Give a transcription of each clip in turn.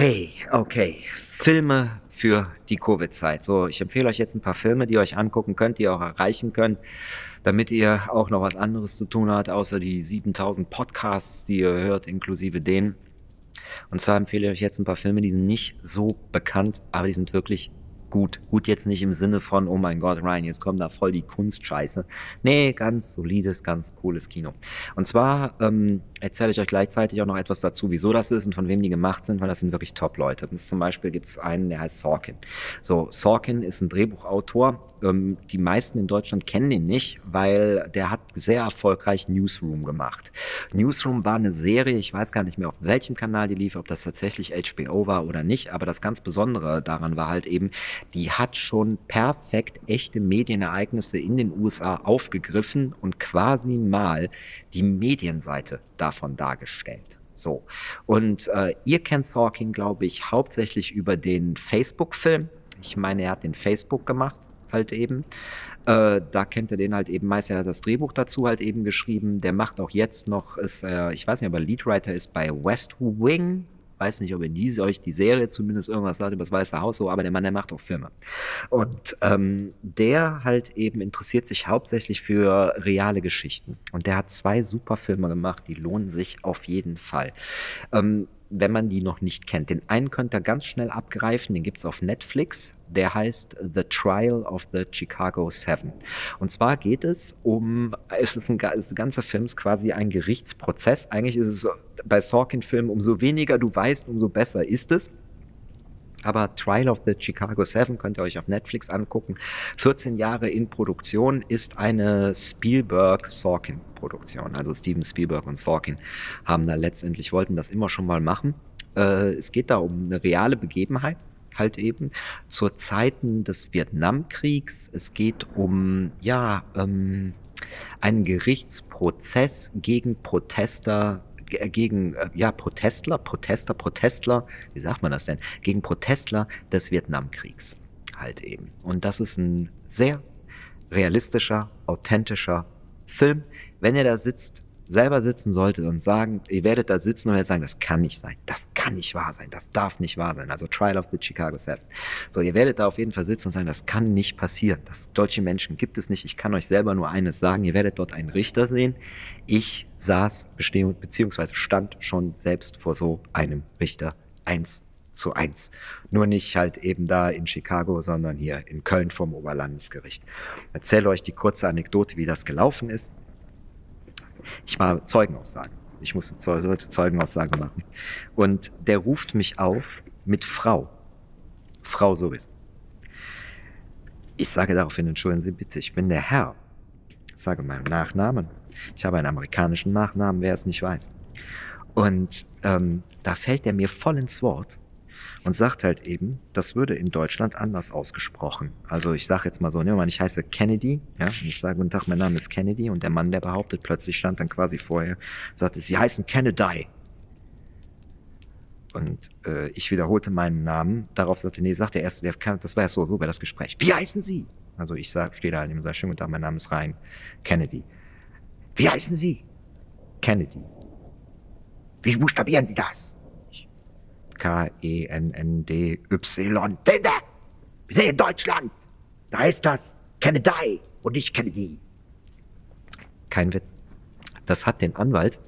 Hey, okay. Filme für die Covid-Zeit. So, ich empfehle euch jetzt ein paar Filme, die ihr euch angucken könnt, die ihr auch erreichen könnt, damit ihr auch noch was anderes zu tun habt, außer die 7000 Podcasts, die ihr hört, inklusive denen. Und zwar empfehle ich euch jetzt ein paar Filme, die sind nicht so bekannt, aber die sind wirklich gut. Gut jetzt nicht im Sinne von, oh mein Gott, Ryan, jetzt kommt da voll die Kunstscheiße. Nee, ganz solides, ganz cooles Kino. Und zwar ähm, erzähle ich euch gleichzeitig auch noch etwas dazu, wieso das ist und von wem die gemacht sind, weil das sind wirklich Top-Leute. Zum Beispiel gibt es einen, der heißt Sorkin. So, Sorkin ist ein Drehbuchautor. Ähm, die meisten in Deutschland kennen ihn nicht, weil der hat sehr erfolgreich Newsroom gemacht. Newsroom war eine Serie, ich weiß gar nicht mehr, auf welchem Kanal die lief, ob das tatsächlich HBO war oder nicht, aber das ganz Besondere daran war halt eben, die hat schon perfekt echte Medienereignisse in den USA aufgegriffen und quasi mal die Medienseite davon dargestellt. So. Und äh, ihr kennt Sorkin, glaube ich, hauptsächlich über den Facebook-Film. Ich meine, er hat den Facebook gemacht, halt eben. Äh, da kennt ihr den halt eben meist, er hat das Drehbuch dazu halt eben geschrieben. Der macht auch jetzt noch, ist, ich weiß nicht, aber Leadwriter ist bei West Wing, weiß nicht, ob ihr die, euch die Serie zumindest irgendwas sagt über das Weiße Haus, so, aber der Mann, der macht auch Filme. Und ähm, der halt eben interessiert sich hauptsächlich für reale Geschichten. Und der hat zwei super Filme gemacht, die lohnen sich auf jeden Fall. Ähm, wenn man die noch nicht kennt. Den einen könnt ihr ganz schnell abgreifen, den gibt es auf Netflix. Der heißt The Trial of the Chicago Seven. Und zwar geht es um, es ist ein, das ganze Film ist quasi ein Gerichtsprozess. Eigentlich ist es bei Sorkin-Filmen, umso weniger du weißt, umso besser ist es. Aber Trial of the Chicago Seven könnt ihr euch auf Netflix angucken. 14 Jahre in Produktion ist eine Spielberg-Sorkin-Produktion. Also Steven Spielberg und Sorkin haben da letztendlich, wollten das immer schon mal machen. Äh, es geht da um eine reale Begebenheit halt eben zur Zeiten des Vietnamkriegs. Es geht um, ja, ähm, einen Gerichtsprozess gegen Protester gegen äh, ja, Protestler, Protester, Protestler, wie sagt man das denn? Gegen Protestler des Vietnamkriegs halt eben. Und das ist ein sehr realistischer, authentischer Film. Wenn ihr da sitzt, selber sitzen solltet und sagen, ihr werdet da sitzen und werdet sagen, das kann nicht sein, das kann nicht wahr sein, das darf nicht wahr sein. Also Trial of the Chicago Seven. So, ihr werdet da auf jeden Fall sitzen und sagen, das kann nicht passieren. Das deutsche Menschen gibt es nicht. Ich kann euch selber nur eines sagen. Ihr werdet dort einen Richter sehen. Ich saß beziehungsweise stand schon selbst vor so einem Richter eins zu eins. Nur nicht halt eben da in Chicago, sondern hier in Köln vom Oberlandesgericht. Erzähle euch die kurze Anekdote, wie das gelaufen ist. Ich war Zeugenaussage. Ich musste Zeugenaussage machen. Und der ruft mich auf mit Frau. Frau sowieso. Ich sage daraufhin, entschuldigen Sie bitte, ich bin der Herr. Ich sage meinen Nachnamen. Ich habe einen amerikanischen Nachnamen, wer es nicht weiß. Und ähm, da fällt er mir voll ins Wort und sagt halt eben, das würde in Deutschland anders ausgesprochen. Also ich sage jetzt mal so, ne, ich heiße Kennedy, ja, und ich sage, guten Tag, mein Name ist Kennedy und der Mann, der behauptet, plötzlich stand dann quasi vorher, sagte, sie heißen Kennedy. Und äh, ich wiederholte meinen Namen. Darauf sagte, nee, sagt der Erste, der kann, das war ja so, so war das Gespräch. Wie heißen Sie? Also ich sage, stehe da und sage, schönen guten Tag, mein Name ist Ryan Kennedy. Wie heißen Sie? Kennedy. Wie buchstabieren Sie das? K-E-N-N-D-Y. Tinde! Wir sind in Deutschland! Da ist das Kennedy und nicht Kennedy. Kein Witz. Das hat den Anwalt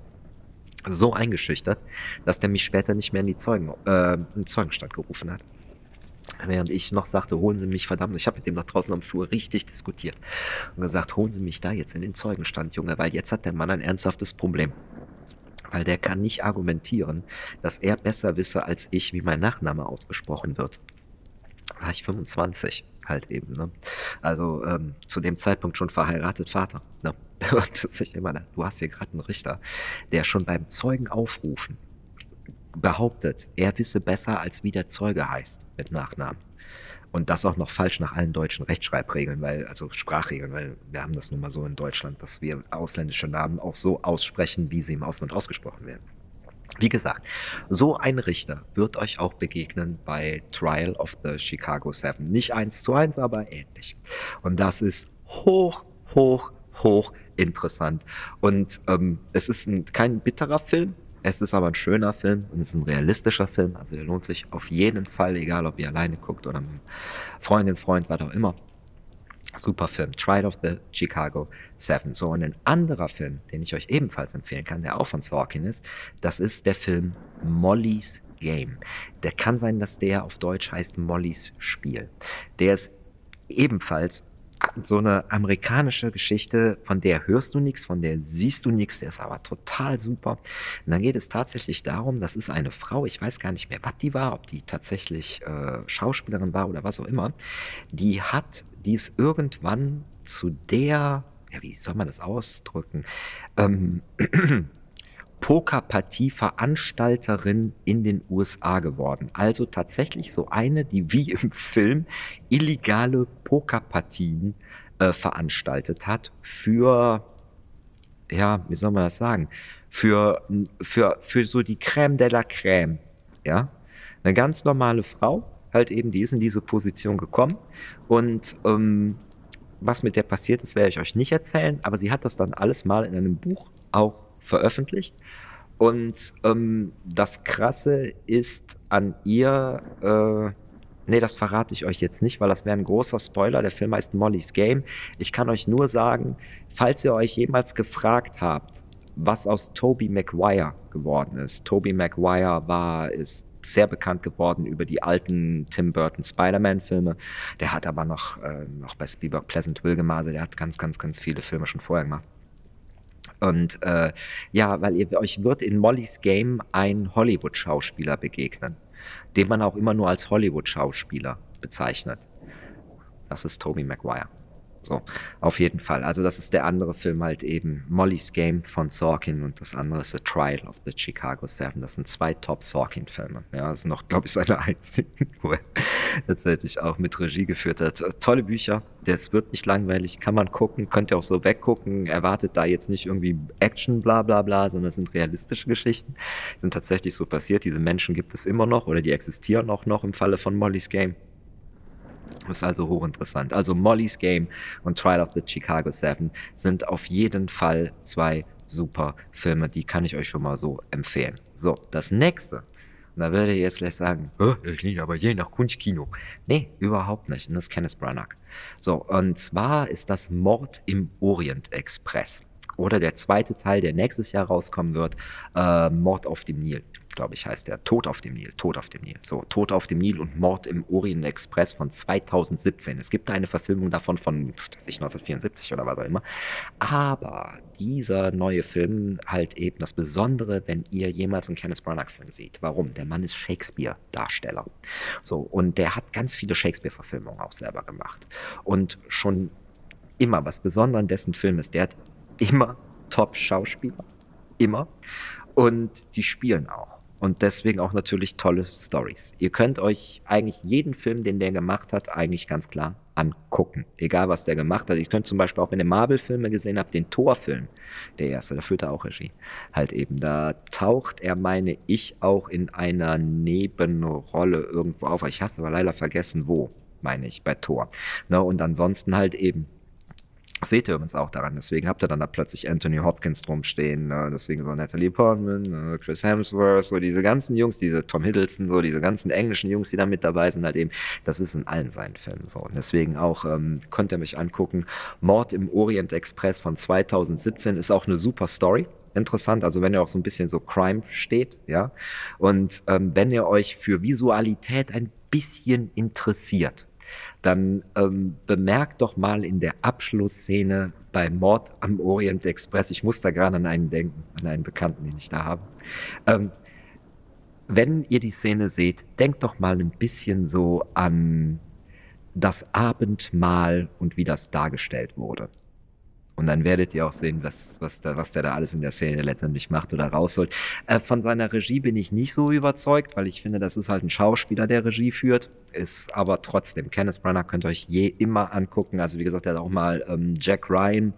so eingeschüchtert, dass der mich später nicht mehr in die Zeugen, äh, in die Zeugenstand gerufen hat. Während ich noch sagte, holen Sie mich verdammt, ich habe mit dem da draußen am Flur richtig diskutiert und gesagt, holen Sie mich da jetzt in den Zeugenstand, Junge, weil jetzt hat der Mann ein ernsthaftes Problem weil der kann nicht argumentieren, dass er besser wisse als ich, wie mein Nachname ausgesprochen wird. War ich 25 halt eben. Ne? Also ähm, zu dem Zeitpunkt schon verheiratet Vater. Ne? Und das ich immer, du hast hier gerade einen Richter, der schon beim Zeugen aufrufen behauptet, er wisse besser, als wie der Zeuge heißt mit Nachnamen. Und das auch noch falsch nach allen deutschen Rechtschreibregeln, weil, also Sprachregeln, weil wir haben das nun mal so in Deutschland, dass wir ausländische Namen auch so aussprechen, wie sie im Ausland ausgesprochen werden. Wie gesagt, so ein Richter wird euch auch begegnen bei Trial of the Chicago Seven. Nicht eins zu eins, aber ähnlich. Und das ist hoch, hoch, hoch interessant. Und ähm, es ist ein, kein bitterer Film, Es ist aber ein schöner Film und es ist ein realistischer Film. Also der lohnt sich auf jeden Fall, egal ob ihr alleine guckt oder mit Freundin, Freund, was auch immer. Super Film. Trial of the Chicago Seven. So, und ein anderer Film, den ich euch ebenfalls empfehlen kann, der auch von Sorkin ist, das ist der Film Molly's Game. Der kann sein, dass der auf Deutsch heißt Mollys Spiel. Der ist ebenfalls so eine amerikanische Geschichte, von der hörst du nichts, von der siehst du nichts, der ist aber total super. Und dann geht es tatsächlich darum, das ist eine Frau, ich weiß gar nicht mehr, was die war, ob die tatsächlich äh, Schauspielerin war oder was auch immer, die hat, die ist irgendwann zu der, ja, wie soll man das ausdrücken, ähm, Pokerpartie-Veranstalterin in den USA geworden. Also tatsächlich so eine, die wie im Film illegale Pokerpartien äh, veranstaltet hat für, ja, wie soll man das sagen, für, für, für so die Crème de la Crème, ja. Eine ganz normale Frau, halt eben, die ist in diese Position gekommen und ähm, was mit der passiert ist, werde ich euch nicht erzählen, aber sie hat das dann alles mal in einem Buch auch veröffentlicht. Und ähm, das Krasse ist an ihr, äh, nee, das verrate ich euch jetzt nicht, weil das wäre ein großer Spoiler. Der Film heißt Molly's Game. Ich kann euch nur sagen, falls ihr euch jemals gefragt habt, was aus Toby Maguire geworden ist. Toby Maguire war, ist sehr bekannt geworden über die alten Tim Burton Spider-Man-Filme. Der hat aber noch, äh, noch bei Spielberg Pleasantville. Also der hat ganz, ganz, ganz viele Filme schon vorher gemacht. Und äh, ja, weil ihr, euch wird in Mollys Game ein Hollywood-Schauspieler begegnen, den man auch immer nur als Hollywood-Schauspieler bezeichnet. Das ist Tobey Maguire. So, auf jeden Fall. Also das ist der andere Film halt eben Molly's Game von Sorkin und das andere ist The Trial of the Chicago Seven. Das sind zwei Top Sorkin-Filme. Ja, das ist noch, glaube ich, seine einzigen, wo er tatsächlich auch mit Regie geführt hat. Tolle Bücher. Das wird nicht langweilig, kann man gucken, könnt ihr auch so weggucken. Erwartet da jetzt nicht irgendwie Action, bla bla bla, sondern es sind realistische Geschichten. Sind tatsächlich so passiert. Diese Menschen gibt es immer noch oder die existieren auch noch im Falle von Molly's Game. Das ist also hochinteressant. Also Molly's Game und Trial of the Chicago Seven sind auf jeden Fall zwei super Filme. Die kann ich euch schon mal so empfehlen. So, das nächste. Und da werdet ihr jetzt gleich sagen, ich liege aber je nach Kunstkino. Nee, überhaupt nicht. Und das ist Kenneth Branagh. So, und zwar ist das Mord im Orient Express. Oder der zweite Teil, der nächstes Jahr rauskommen wird, äh, Mord auf dem Nil glaube ich, heißt der. Tod auf dem Nil, Tod auf dem Nil. So, Tod auf dem Nil und Mord im Orient Express von 2017. Es gibt eine Verfilmung davon von, weiß ich, 1974 oder was auch immer. Aber dieser neue Film halt eben das Besondere, wenn ihr jemals einen Kenneth Branagh-Film seht. Warum? Der Mann ist Shakespeare-Darsteller. So, und der hat ganz viele Shakespeare-Verfilmungen auch selber gemacht. Und schon immer, was besonders an dessen Film ist, der hat immer Top-Schauspieler. Immer. Und die spielen auch. Und deswegen auch natürlich tolle Stories. Ihr könnt euch eigentlich jeden Film, den der gemacht hat, eigentlich ganz klar angucken. Egal, was der gemacht hat. Ihr könnt zum Beispiel auch, wenn ihr Marvel-Filme gesehen habt, den Thor-Film, der erste, da führt er auch Regie. Halt eben, da taucht er, meine ich, auch in einer Nebenrolle irgendwo auf. Ich habe es aber leider vergessen, wo, meine ich, bei Thor. Ne, und ansonsten halt eben seht ihr übrigens auch daran. Deswegen habt ihr dann da plötzlich Anthony Hopkins drumstehen, ne? deswegen so Natalie Portman, ne? Chris Hemsworth, so diese ganzen Jungs, diese Tom Hiddleston, so diese ganzen englischen Jungs, die da mit dabei sind, halt eben, das ist in allen seinen Filmen so. Und deswegen auch, ähm, könnt ihr mich angucken, Mord im Orient Express von 2017 ist auch eine super Story interessant. Also wenn ihr auch so ein bisschen so Crime steht, ja. Und ähm, wenn ihr euch für Visualität ein bisschen interessiert, dann ähm, bemerkt doch mal in der Abschlussszene bei Mord am Orient Express, ich muss da gerade an einen denken, an einen Bekannten, den ich da habe. Ähm, wenn ihr die Szene seht, denkt doch mal ein bisschen so an das Abendmahl und wie das dargestellt wurde. Und dann werdet ihr auch sehen, was, was, da, was der da alles in der Szene letztendlich macht oder rausholt. Äh, von seiner Regie bin ich nicht so überzeugt, weil ich finde, das ist halt ein Schauspieler, der Regie führt. Ist aber trotzdem, Kenneth Branagh könnt ihr euch je immer angucken. Also wie gesagt, er hat auch mal ähm, Jack Ryan,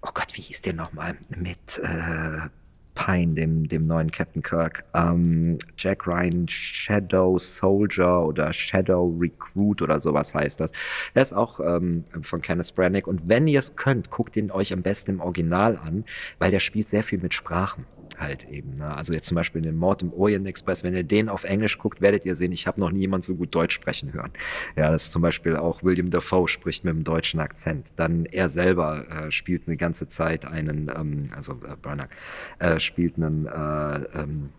oh Gott, wie hieß der nochmal? Mit äh, Pine, dem, dem neuen Captain Kirk. Ähm, Jack Ryan Shadow Soldier oder Shadow Recruit oder sowas heißt das. Der ist auch ähm, von Kenneth Branagh. Und wenn ihr es könnt, guckt ihn euch am besten im Original an, weil der spielt sehr viel mit Sprachen halt eben. Ne? Also jetzt zum Beispiel den Mord im Orient Express, wenn ihr den auf Englisch guckt, werdet ihr sehen, ich habe noch nie jemand so gut Deutsch sprechen hören. Ja, das ist zum Beispiel auch William Dafoe spricht mit einem deutschen Akzent. Dann er selber äh, spielt eine ganze Zeit einen, ähm, also äh, Branagh, äh, spielt einen äh, ähm,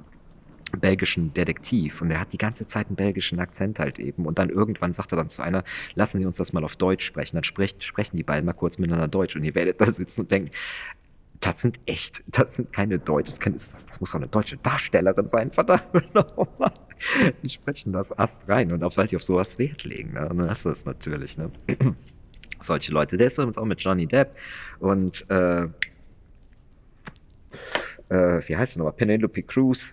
belgischen Detektiv und er hat die ganze Zeit einen belgischen Akzent halt eben und dann irgendwann sagt er dann zu einer, lassen Sie uns das mal auf Deutsch sprechen, dann spricht, sprechen die beiden mal kurz miteinander Deutsch und ihr werdet da sitzen und denken, das sind echt, das sind keine Deutsche, das, das, das muss doch eine deutsche Darstellerin sein, verdammt nochmal. Die sprechen das Ast rein und auch weil die auf sowas Wert legen, ne? Und dann hast du das natürlich, ne? Solche Leute. Der ist übrigens auch mit Johnny Depp und äh, äh, wie heißt er nochmal? Penelope Cruz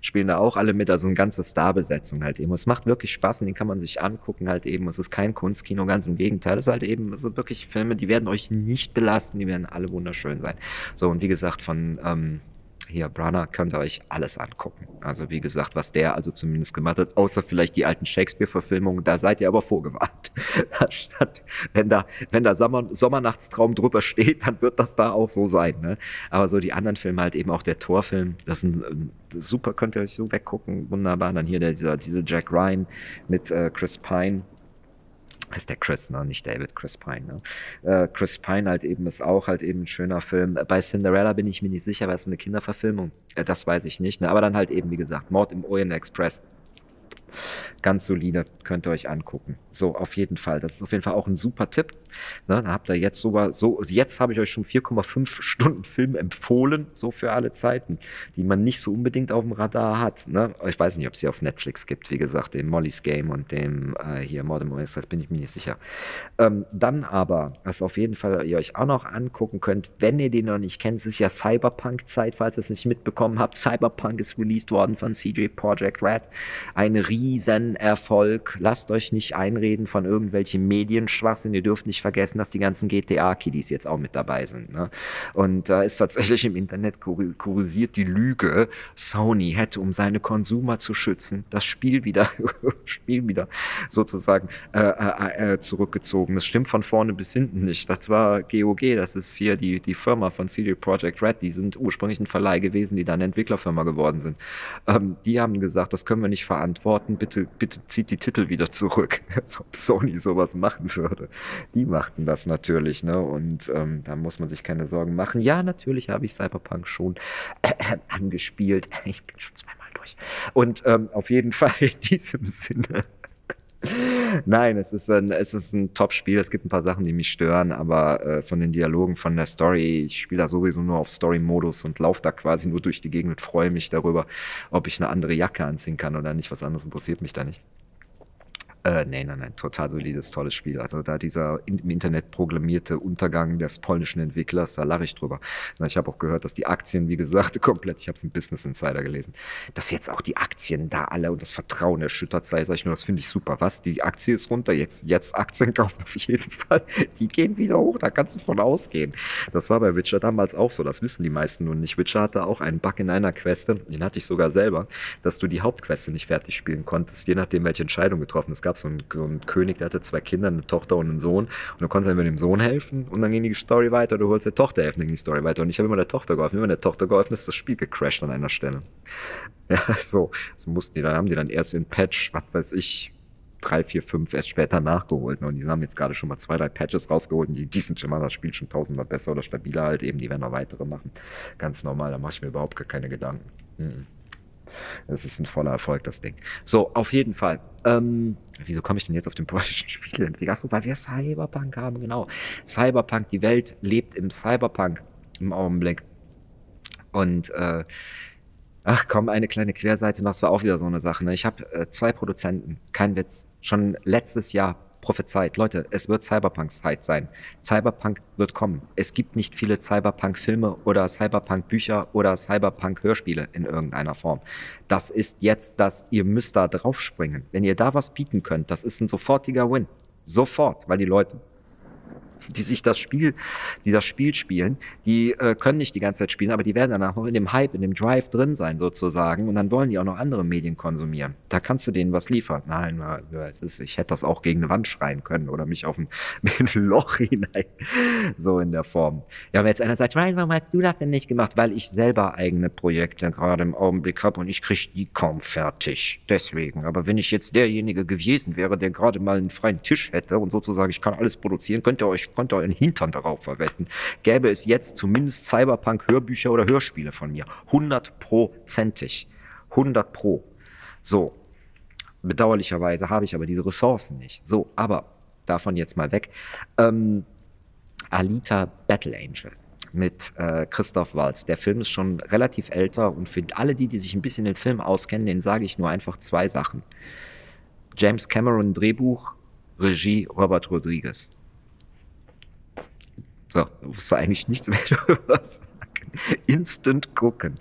spielen da auch alle mit, also eine ganze Starbesetzung halt eben. Es macht wirklich Spaß und den kann man sich angucken halt eben. Es ist kein Kunstkino, ganz im Gegenteil. Es ist halt eben, es sind wirklich Filme, die werden euch nicht belasten, die werden alle wunderschön sein. So, und wie gesagt, von ähm, hier, Brana, könnt ihr euch alles angucken. Also wie gesagt, was der also zumindest gemacht hat, außer vielleicht die alten Shakespeare-Verfilmungen, da seid ihr aber vorgewarnt. Statt, wenn da, wenn da Sommer, Sommernachtstraum drüber steht, dann wird das da auch so sein. Ne? Aber so die anderen Filme, halt eben auch der Torfilm, das ist ein, super, könnt ihr euch so weggucken, wunderbar. Dann hier der, dieser, dieser Jack Ryan mit äh, Chris Pine, heißt der Chris, ne? nicht David, Chris Pine. Ne? Äh, Chris Pine halt eben ist auch halt eben ein schöner Film. Bei Cinderella bin ich mir nicht sicher, weil es eine Kinderverfilmung. Äh, das weiß ich nicht. Ne? Aber dann halt eben, wie gesagt, Mord im Orient Express. Ganz solide, könnt ihr euch angucken. So, auf jeden Fall. Das ist auf jeden Fall auch ein super Tipp. Ne, da habt ihr jetzt sogar, so, jetzt habe ich euch schon 4,5 Stunden Film empfohlen, so für alle Zeiten, die man nicht so unbedingt auf dem Radar hat. Ne? Ich weiß nicht, ob es sie auf Netflix gibt, wie gesagt, dem Molly's Game und dem äh, hier Modern Express, bin ich mir nicht sicher. Ähm, dann aber, was auf jeden Fall ihr euch auch noch angucken könnt, wenn ihr den noch nicht kennt, es ist ja Cyberpunk-Zeit, falls ihr es nicht mitbekommen habt. Cyberpunk ist released worden von CJ Project Red. Ein Riesenerfolg. Lasst euch nicht einreden von irgendwelchen Medienschwachsinn. Ihr dürft nicht vergessen, dass die ganzen GTA-Kiddies jetzt auch mit dabei sind. Ne? Und da äh, ist tatsächlich im Internet kurisiert die Lüge, Sony hätte, um seine Konsumer zu schützen, das Spiel wieder, Spiel wieder sozusagen äh, äh, äh, zurückgezogen. Das stimmt von vorne bis hinten nicht. Das war GOG, das ist hier die, die Firma von CD Projekt Red. Die sind ursprünglich ein Verleih gewesen, die dann Entwicklerfirma geworden sind. Ähm, die haben gesagt, das können wir nicht verantworten. Bitte, bitte zieht die Titel wieder zurück. Als ob Sony sowas machen würde. Die machten das natürlich, ne? Und ähm, da muss man sich keine Sorgen machen. Ja, natürlich habe ich Cyberpunk schon äh, angespielt. Ich bin schon zweimal durch. Und ähm, auf jeden Fall in diesem Sinne. Nein, es ist ein, es ist ein Top-Spiel. Es gibt ein paar Sachen, die mich stören, aber äh, von den Dialogen, von der Story, ich spiele da sowieso nur auf Story-Modus und laufe da quasi nur durch die Gegend und freue mich darüber, ob ich eine andere Jacke anziehen kann oder nicht. Was anderes interessiert mich da nicht. Äh, nein, nein, nein, total solides, tolles Spiel. Also da dieser im Internet programmierte Untergang des polnischen Entwicklers, da lache ich drüber. Ich habe auch gehört, dass die Aktien, wie gesagt, komplett, ich habe es im Business Insider gelesen, dass jetzt auch die Aktien da alle und das Vertrauen erschüttert sei, sag ich nur, das finde ich super. Was? Die Aktie ist runter, jetzt, jetzt Aktien kaufen auf jeden Fall. Die gehen wieder hoch, da kannst du von ausgehen. Das war bei Witcher damals auch so, das wissen die meisten nun nicht. Witcher hatte auch einen Bug in einer Queste, den hatte ich sogar selber, dass du die Hauptqueste nicht fertig spielen konntest, je nachdem, welche Entscheidung getroffen ist gab so einen, so einen König, der hatte zwei Kinder, eine Tochter und einen Sohn. Und du konntest einfach dem Sohn helfen und dann ging die Story weiter. Du holst der Tochter helfen, dann ging die Story weiter. Und ich habe immer der Tochter geholfen. Immer der Tochter geholfen ist das Spiel gecrashed an einer Stelle. Ja, so. Das mussten die, dann haben die dann erst in Patch, was weiß ich, drei, vier, fünf erst später nachgeholt. Ne? Und die haben jetzt gerade schon mal zwei, drei Patches rausgeholt. Und die, die sind schon mal das Spiel schon tausendmal besser oder stabiler halt eben. Die werden noch weitere machen. Ganz normal, da mache ich mir überhaupt gar keine Gedanken. Mhm. Das ist ein voller Erfolg, das Ding. So, auf jeden Fall. Ähm, wieso komme ich denn jetzt auf den polnischen Spieleentwickler? Achso, weil wir Cyberpunk haben, genau. Cyberpunk, die Welt lebt im Cyberpunk im Augenblick. Und äh, ach komm, eine kleine Querseite, das war auch wieder so eine Sache. Ne? Ich habe äh, zwei Produzenten, kein Witz, schon letztes Jahr prophezeit, Leute, es wird Cyberpunk-Zeit sein. Cyberpunk wird kommen. Es gibt nicht viele Cyberpunk-Filme oder Cyberpunk-Bücher oder Cyberpunk-Hörspiele in irgendeiner Form. Das ist jetzt das, ihr müsst da draufspringen. Wenn ihr da was bieten könnt, das ist ein sofortiger Win. Sofort, weil die Leute die sich das Spiel, die das Spiel spielen, die äh, können nicht die ganze Zeit spielen, aber die werden danach noch in dem Hype, in dem Drive drin sein sozusagen und dann wollen die auch noch andere Medien konsumieren. Da kannst du denen was liefern. Nein, ich hätte das auch gegen eine Wand schreien können oder mich auf ein, ein Loch hinein, so in der Form. Ja, wenn jetzt einer sagt, Ryan, warum hast du das denn nicht gemacht? Weil ich selber eigene Projekte gerade im Augenblick habe und ich kriege die kaum fertig. Deswegen. Aber wenn ich jetzt derjenige gewesen wäre, der gerade mal einen freien Tisch hätte und sozusagen, ich kann alles produzieren, könnt ihr euch könnt ihr euren Hintern darauf verwetten. Gäbe es jetzt zumindest Cyberpunk-Hörbücher oder Hörspiele von mir. Hundertprozentig. 100 pro. So. Bedauerlicherweise habe ich aber diese Ressourcen nicht. So, aber davon jetzt mal weg. Ähm, Alita Battle Angel mit äh, Christoph Waltz. Der Film ist schon relativ älter und für alle die, die sich ein bisschen den Film auskennen, denen sage ich nur einfach zwei Sachen. James Cameron Drehbuch, Regie Robert Rodriguez. So, musst du eigentlich nichts mehr darüber sagen. Instant gucken.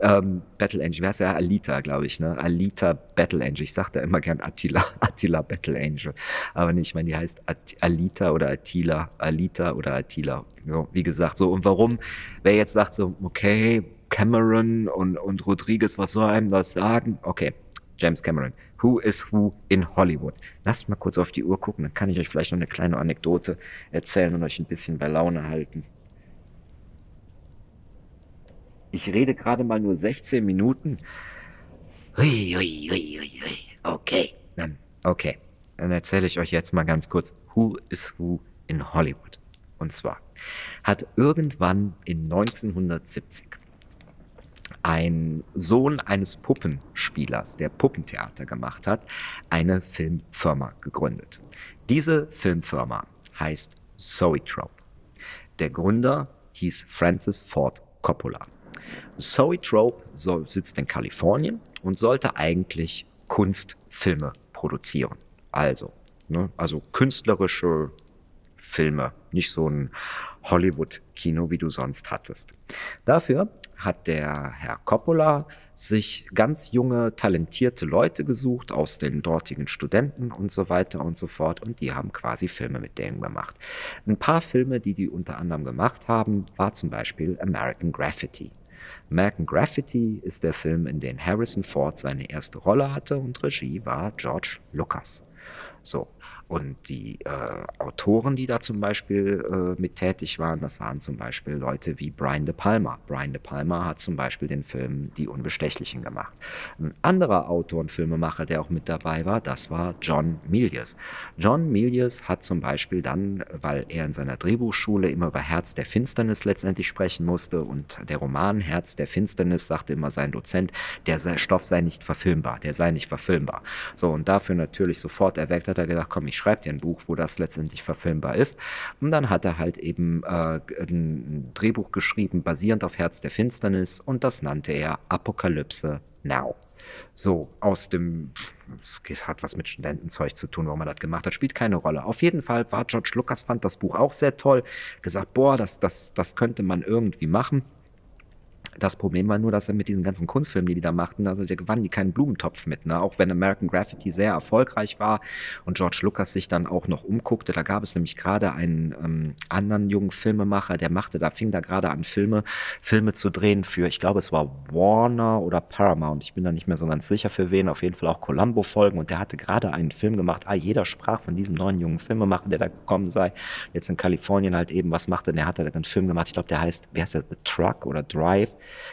Ähm, Battle Angel, wer heißt ja Alita, glaube ich, ne? Alita Battle Angel. Ich sage da immer gern Attila, Attila Battle Angel. Aber nicht, ich meine, die heißt At Alita oder Attila, Alita oder Attila. So, wie gesagt, so. Und warum, wer jetzt sagt so, okay, Cameron und, und Rodriguez, was soll einem das sagen? Okay, James Cameron. Who is Who in Hollywood. Lasst mal kurz auf die Uhr gucken, dann kann ich euch vielleicht noch eine kleine Anekdote erzählen und euch ein bisschen bei Laune halten. Ich rede gerade mal nur 16 Minuten. Okay, dann, okay. Dann erzähle ich euch jetzt mal ganz kurz, Who is Who in Hollywood. Und zwar hat irgendwann in 1970 ein Sohn eines Puppenspielers, der Puppentheater gemacht hat, eine Filmfirma gegründet. Diese Filmfirma heißt Zoetrope. Der Gründer hieß Francis Ford Coppola. Zoetrope sitzt in Kalifornien und sollte eigentlich Kunstfilme produzieren. Also, ne, also künstlerische Filme, nicht so ein Hollywood-Kino, wie du sonst hattest. Dafür hat der Herr Coppola sich ganz junge, talentierte Leute gesucht aus den dortigen Studenten und so weiter und so fort und die haben quasi Filme mit denen gemacht. Ein paar Filme, die die unter anderem gemacht haben, war zum Beispiel American Graffiti. American Graffiti ist der Film, in dem Harrison Ford seine erste Rolle hatte und Regie war George Lucas. So, und die äh, Autoren, die da zum Beispiel äh, mit tätig waren, das waren zum Beispiel Leute wie Brian De Palma. Brian De Palma hat zum Beispiel den Film Die Unbestechlichen gemacht. Ein anderer Autor und Filmemacher, der auch mit dabei war, das war John Milius. John Milius hat zum Beispiel dann, weil er in seiner Drehbuchschule immer über Herz der Finsternis letztendlich sprechen musste und der Roman Herz der Finsternis sagte immer sein Dozent, der Stoff sei nicht verfilmbar, der sei nicht verfilmbar. So, und dafür natürlich sofort erweckt hat er gesagt, komm, ich schreibt ja ein Buch, wo das letztendlich verfilmbar ist. Und dann hat er halt eben äh, ein Drehbuch geschrieben, basierend auf Herz der Finsternis, und das nannte er Apokalypse Now. So, aus dem, es hat was mit Studentenzeug zu tun, warum man das gemacht hat, spielt keine Rolle. Auf jeden Fall war George Lucas, fand das Buch auch sehr toll, gesagt, boah, das, das, das könnte man irgendwie machen. Das Problem war nur, dass er mit diesen ganzen Kunstfilmen, die die da machten, also da gewannen die keinen Blumentopf mit. Ne? Auch wenn American Graffiti sehr erfolgreich war und George Lucas sich dann auch noch umguckte, da gab es nämlich gerade einen ähm, anderen jungen Filmemacher, der machte, da fing da gerade an, Filme, Filme zu drehen für, ich glaube, es war Warner oder Paramount. Ich bin da nicht mehr so ganz sicher für wen, auf jeden Fall auch Columbo-Folgen und der hatte gerade einen Film gemacht. Ah, jeder sprach von diesem neuen jungen Filmemacher, der da gekommen sei. Jetzt in Kalifornien halt eben, was machte der? hat da einen Film gemacht, ich glaube, der heißt, wie heißt der, The Truck oder Drive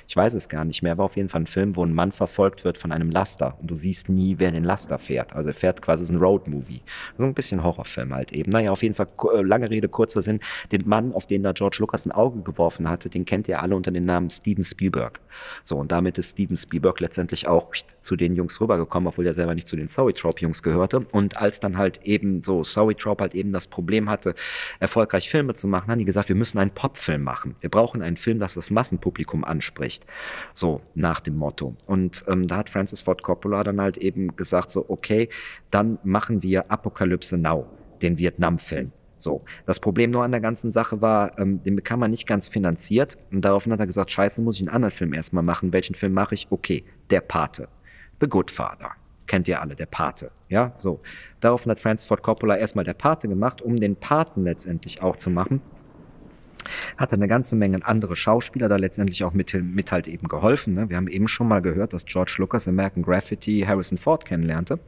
ich weiß es gar nicht mehr, war auf jeden Fall ein Film, wo ein Mann verfolgt wird von einem Laster und du siehst nie, wer den Laster fährt. Also er fährt quasi so ein Roadmovie. So ein bisschen Horrorfilm halt eben. Naja, auf jeden Fall, äh, lange Rede, kurzer Sinn. Den Mann, auf den da George Lucas ein Auge geworfen hatte, den kennt ihr alle unter dem Namen Steven Spielberg. So, und damit ist Steven Spielberg letztendlich auch zu den Jungs rübergekommen, obwohl er selber nicht zu den Zoetrope-Jungs gehörte. Und als dann halt eben so Zoetrope halt eben das Problem hatte, erfolgreich Filme zu machen, haben die gesagt, wir müssen einen Popfilm machen. Wir brauchen einen Film, das das Massenpublikum anspricht. So, nach dem Motto. Und ähm, da hat Francis Ford Coppola dann halt eben gesagt, so, okay, dann machen wir Apokalypse Now, den Vietnam-Film. So, das Problem nur an der ganzen Sache war, ähm, den bekam man nicht ganz finanziert. Und daraufhin hat er gesagt, scheiße, muss ich einen anderen Film erstmal machen. Welchen Film mache ich? Okay, Der Pate. The Good Father. kennt ihr alle, der Pate. Ja, so. Daraufhin hat Francis Ford Coppola erstmal der Pate gemacht, um den Paten letztendlich auch zu machen hat eine ganze Menge andere Schauspieler da letztendlich auch mit, mit halt eben geholfen. Ne? Wir haben eben schon mal gehört, dass George Lucas American Graffiti Harrison Ford kennenlernte.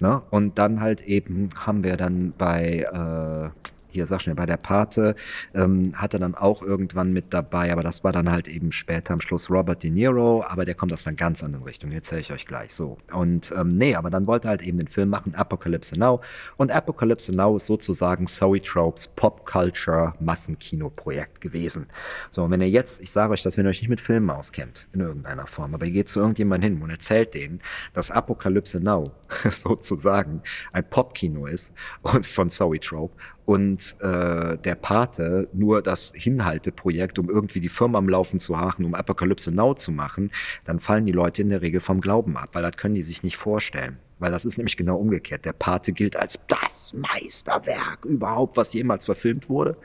Ne? Und dann halt eben haben wir dann bei äh, hier sag schnell, bei der Pate ähm, hat er dann auch irgendwann mit dabei, aber das war dann halt eben später am Schluss Robert De Niro, aber der kommt aus einer ganz anderen Richtung, erzähle ich euch gleich so. Und ähm, nee, aber dann wollte er halt eben den Film machen, Apocalypse Now. Und Apocalypse Now ist sozusagen Zoe Tropes Pop Culture Massenkino-Projekt gewesen. So, und wenn ihr jetzt, ich sage euch das, wenn ihr euch nicht mit Filmen auskennt, in irgendeiner Form, aber ihr geht zu irgendjemandem hin und erzählt denen, dass Apocalypse Now sozusagen ein Popkino ist und von Zoe Trope und äh, der Pate nur das Hinhalteprojekt, um irgendwie die Firma am Laufen zu haben, um Apokalypse Now zu machen, dann fallen die Leute in der Regel vom Glauben ab, weil das können die sich nicht vorstellen. Weil das ist nämlich genau umgekehrt. Der Pate gilt als das Meisterwerk überhaupt, was jemals verfilmt wurde.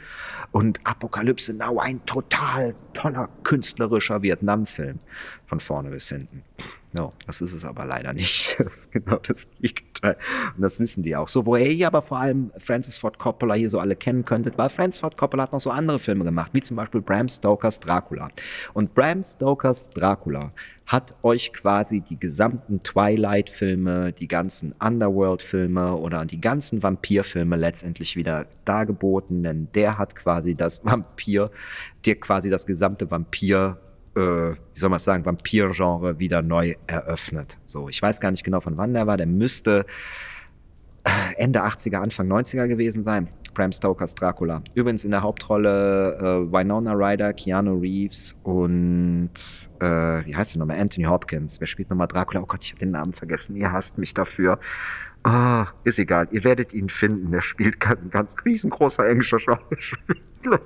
Und Apokalypse Now ein total toller künstlerischer Vietnam-Film. Von vorne bis hinten. No, das ist es aber leider nicht. Das ist genau das Gegenteil. Und das wissen die auch. So, woher ihr aber vor allem Francis Ford Coppola hier so alle kennen könntet, weil Francis Ford Coppola hat noch so andere Filme gemacht, wie zum Beispiel Bram Stokers Dracula. Und Bram Stokers Dracula hat euch quasi die gesamten Twilight-Filme, die ganzen Underworld-Filme oder die ganzen Vampir-Filme letztendlich wieder dargeboten, denn der hat quasi das Vampir, dir quasi das gesamte Vampir äh, wie soll man sagen, Vampir-Genre wieder neu eröffnet. So, ich weiß gar nicht genau, von wann der war. Der müsste äh, Ende 80er, Anfang 90er gewesen sein. Bram Stokers Dracula. Übrigens in der Hauptrolle äh, Winona Ryder, Keanu Reeves und äh, wie heißt der nochmal? Anthony Hopkins. Wer spielt nochmal Dracula? Oh Gott, ich habe den Namen vergessen. Ihr hasst mich dafür. Ah, ist egal. Ihr werdet ihn finden. Der spielt ein ganz riesengroßer englischer Schauspieler.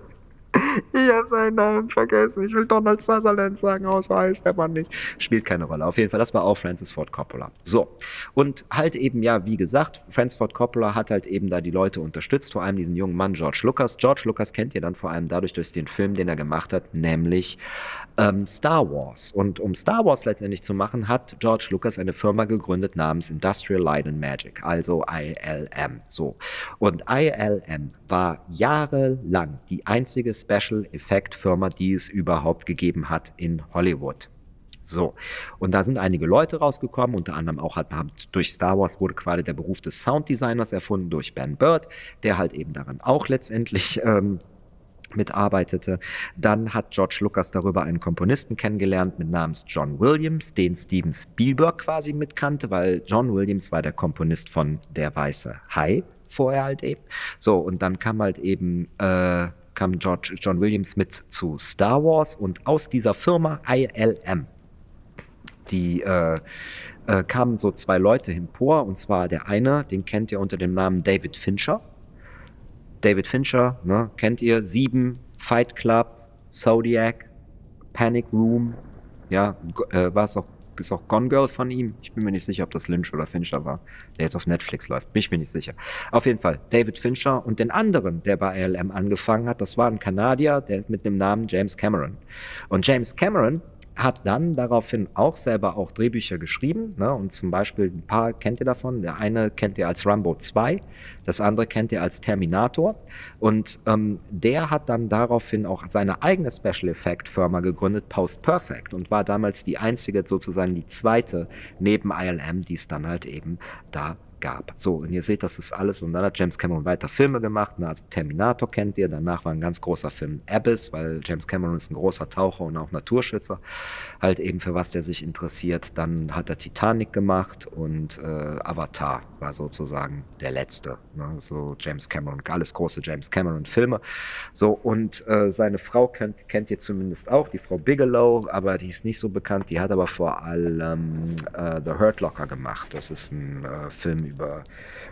Ich habe seinen Namen vergessen. Ich will Donald Sutherland sagen, so heißt der Mann nicht. Spielt keine Rolle. Auf jeden Fall, das war auch Francis Ford Coppola. So. Und halt eben, ja, wie gesagt, Francis Ford Coppola hat halt eben da die Leute unterstützt, vor allem diesen jungen Mann George Lucas. George Lucas kennt ihr dann vor allem dadurch durch den Film, den er gemacht hat, nämlich ähm, Star Wars. Und um Star Wars letztendlich zu machen, hat George Lucas eine Firma gegründet namens Industrial Light and Magic, also ILM. So. Und ILM war jahrelang die einzige Special Effect Firma, die es überhaupt gegeben hat in Hollywood. So. Und da sind einige Leute rausgekommen, unter anderem auch halt durch Star Wars wurde quasi der Beruf des Sounddesigners erfunden durch Ben Bird, der halt eben daran auch letztendlich ähm, mitarbeitete. Dann hat George Lucas darüber einen Komponisten kennengelernt mit namens John Williams, den Steven Spielberg quasi mitkannte, weil John Williams war der Komponist von Der Weiße Hai vorher halt eben. So, und dann kam halt eben, äh, kam George, John Williams mit zu Star Wars und aus dieser Firma ILM, die äh, äh, kamen so zwei Leute empor, und zwar der eine, den kennt ihr unter dem Namen David Fincher, David Fincher, ne, kennt ihr, Sieben, Fight Club, Zodiac, Panic Room, ja, äh, war es auch, ist auch Gone Girl von ihm. Ich bin mir nicht sicher, ob das Lynch oder Fincher war, der jetzt auf Netflix läuft. Bin ich nicht sicher. Auf jeden Fall, David Fincher und den anderen, der bei ALM angefangen hat, das war ein Kanadier, der mit dem Namen James Cameron. Und James Cameron hat dann daraufhin auch selber auch Drehbücher geschrieben. Ne? Und zum Beispiel ein paar kennt ihr davon. Der eine kennt ihr als Rambo 2, das andere kennt ihr als Terminator. Und ähm, der hat dann daraufhin auch seine eigene Special Effect Firma gegründet, Post Perfect, und war damals die einzige, sozusagen die zweite neben ILM, die es dann halt eben da gab. So, und ihr seht, das ist alles. Und dann hat James Cameron weiter Filme gemacht. Ne? Also Terminator kennt ihr. Danach war ein ganz großer Film Abyss, weil James Cameron ist ein großer Taucher und auch Naturschützer. Halt eben für was der sich interessiert. Dann hat er Titanic gemacht und äh, Avatar war sozusagen der letzte. Ne? So James Cameron, alles große James Cameron Filme. So, und äh, seine Frau kennt, kennt ihr zumindest auch, die Frau Bigelow, aber die ist nicht so bekannt. Die hat aber vor allem äh, The Hurt Locker gemacht. Das ist ein äh, Film über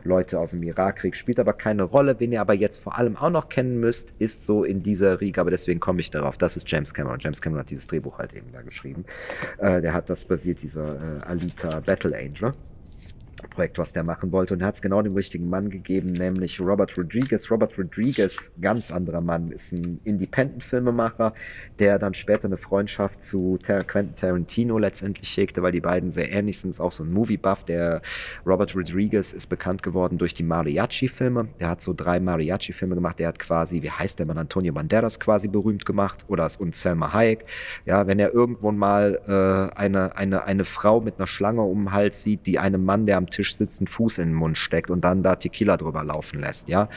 Leute aus dem Irakkrieg, spielt aber keine Rolle. Wen ihr aber jetzt vor allem auch noch kennen müsst, ist so in dieser Riege, aber deswegen komme ich darauf. Das ist James Cameron. James Cameron hat dieses Drehbuch halt eben da geschrieben. Äh, der hat das basiert, dieser äh, Alita Battle Angel. Projekt, was der machen wollte. Und er hat es genau dem richtigen Mann gegeben, nämlich Robert Rodriguez. Robert Rodriguez, ganz anderer Mann, ist ein Independent-Filmemacher, der dann später eine Freundschaft zu Quentin Tarantino letztendlich hegte, weil die beiden sehr ähnlich sind. Ist auch so ein Movie-Buff. Der Robert Rodriguez ist bekannt geworden durch die Mariachi-Filme. Der hat so drei Mariachi-Filme gemacht. Der hat quasi, wie heißt der Mann, Antonio Banderas quasi berühmt gemacht oder und Selma Hayek. Ja, wenn er irgendwo mal äh, eine, eine, eine Frau mit einer Schlange um den Hals sieht, die einem Mann, der am Tisch sitzt, einen Fuß in den Mund steckt und dann da Tequila drüber laufen lässt, ja.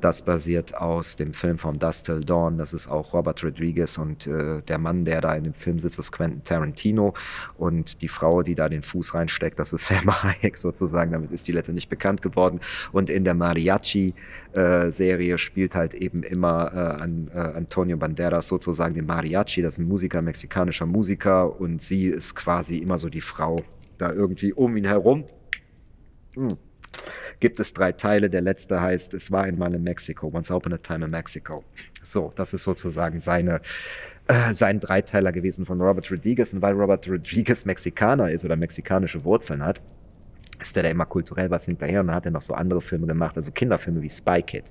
Das basiert aus dem Film von Dust Till Dawn. Das ist auch Robert Rodriguez und äh, der Mann, der da in dem Film sitzt, ist Quentin Tarantino und die Frau, die da den Fuß reinsteckt, das ist Selma Hayek sozusagen. Damit ist die letztendlich bekannt geworden. Und in der Mariachi-Serie äh, spielt halt eben immer äh, an, äh, Antonio Banderas sozusagen den Mariachi. Das ist ein Musiker, mexikanischer Musiker und sie ist quasi immer so die Frau da irgendwie um ihn herum hm. Gibt es drei Teile. Der letzte heißt Es war einmal in Mexiko. Once Upon a Time in Mexico. So, das ist sozusagen seine, äh, sein Dreiteiler gewesen von Robert Rodriguez. Und weil Robert Rodriguez Mexikaner ist oder mexikanische Wurzeln hat, ist er da immer kulturell was hinterher und dann hat er noch so andere Filme gemacht, also Kinderfilme wie Spy Kid.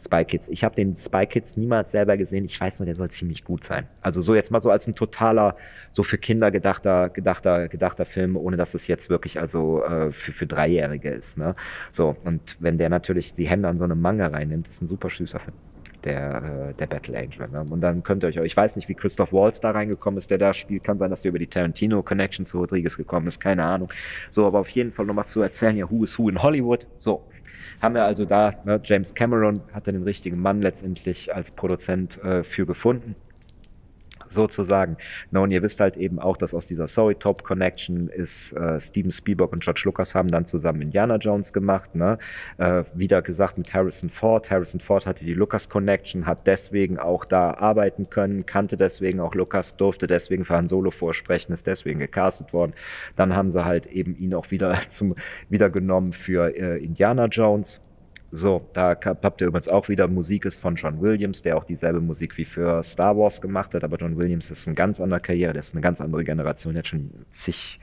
Spy Kids. Ich habe den Spy Kids niemals selber gesehen. Ich weiß nur, der soll ziemlich gut sein. Also so jetzt mal so als ein totaler, so für Kinder gedachter, gedachter, gedachter Film, ohne dass es jetzt wirklich also äh, für, für Dreijährige ist. Ne? So, und wenn der natürlich die Hände an so einem Manga reinnimmt, ist ein super süßer Film der, äh, der Battle Angel. Ne? Und dann könnt ihr euch, ich weiß nicht, wie Christoph Waltz da reingekommen ist, der da spielt. Kann sein, dass der über die Tarantino Connection zu Rodriguez gekommen ist, keine Ahnung. So, aber auf jeden Fall nochmal zu erzählen, ja, Who is Who in Hollywood. So, haben wir also da, ne, James Cameron hatte den richtigen Mann letztendlich als Produzent äh, für gefunden sozusagen. No, und ihr wisst halt eben auch, dass aus dieser Sorry Top Connection ist äh, Steven Spielberg und George Lucas haben dann zusammen Indiana Jones gemacht. Ne? Äh, wieder gesagt mit Harrison Ford. Harrison Ford hatte die Lucas Connection, hat deswegen auch da arbeiten können, kannte deswegen auch Lucas, durfte deswegen für Han Solo vorsprechen, ist deswegen gecastet worden. Dann haben sie halt eben ihn auch wieder zum wieder genommen für äh, Indiana Jones. So, da habt ihr übrigens auch wieder Musik ist von John Williams, der auch dieselbe Musik wie für Star Wars gemacht hat, aber John Williams ist eine ganz andere Karriere, der ist eine ganz andere Generation, der hat schon zig,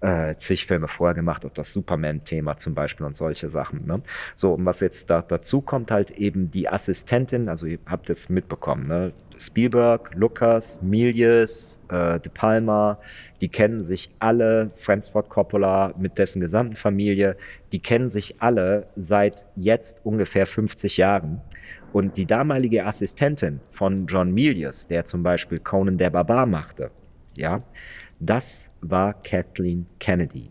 äh, zig Filme vorher gemacht, auch das Superman-Thema zum Beispiel und solche Sachen. Ne? So, und was jetzt da dazu kommt, halt eben die Assistentin, also ihr habt es mitbekommen, ne? Spielberg, Lucas, Milius, äh, De Palma, die kennen sich alle, Francis Ford Coppola mit dessen gesamten Familie, die kennen sich alle seit jetzt ungefähr 50 Jahren. Und die damalige Assistentin von John Milius, der zum Beispiel Conan der Barbar machte, ja, das war Kathleen Kennedy.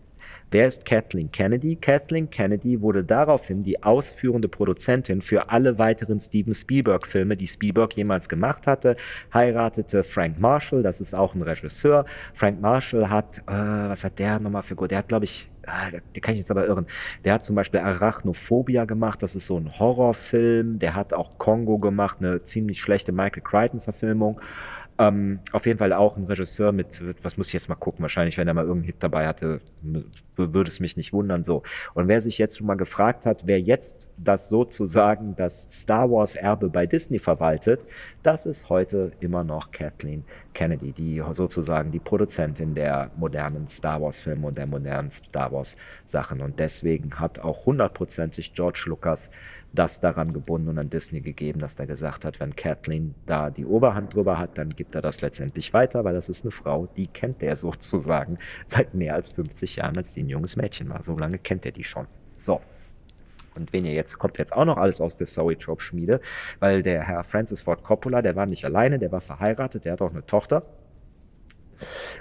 Wer ist Kathleen Kennedy? Kathleen Kennedy wurde daraufhin die ausführende Produzentin für alle weiteren Steven Spielberg-Filme, die Spielberg jemals gemacht hatte, heiratete Frank Marshall, das ist auch ein Regisseur. Frank Marshall hat, äh, was hat der nochmal für gut? Der hat, glaube ich, ah, der kann ich jetzt aber irren. Der hat zum Beispiel Arachnophobia gemacht, das ist so ein Horrorfilm. Der hat auch Kongo gemacht, eine ziemlich schlechte Michael Crichton-Verfilmung. Ähm, auf jeden Fall auch ein Regisseur mit, was muss ich jetzt mal gucken, wahrscheinlich, wenn er mal irgendeinen Hit dabei hatte, würde es mich nicht wundern so. Und wer sich jetzt schon mal gefragt hat, wer jetzt das sozusagen das Star Wars Erbe bei Disney verwaltet, das ist heute immer noch Kathleen Kennedy, die sozusagen die Produzentin der modernen Star Wars Filme und der modernen Star Wars Sachen. Und deswegen hat auch hundertprozentig George Lucas das daran gebunden und an Disney gegeben, dass er gesagt hat, wenn Kathleen da die Oberhand drüber hat, dann gibt er das letztendlich weiter, weil das ist eine Frau, die kennt er sozusagen seit mehr als 50 Jahren, als die ein junges Mädchen war. So lange kennt er die schon. So. Und wenn ihr jetzt, kommt jetzt auch noch alles aus der Zoetrope-Schmiede, weil der Herr Francis Ford Coppola, der war nicht alleine, der war verheiratet, der hat auch eine Tochter.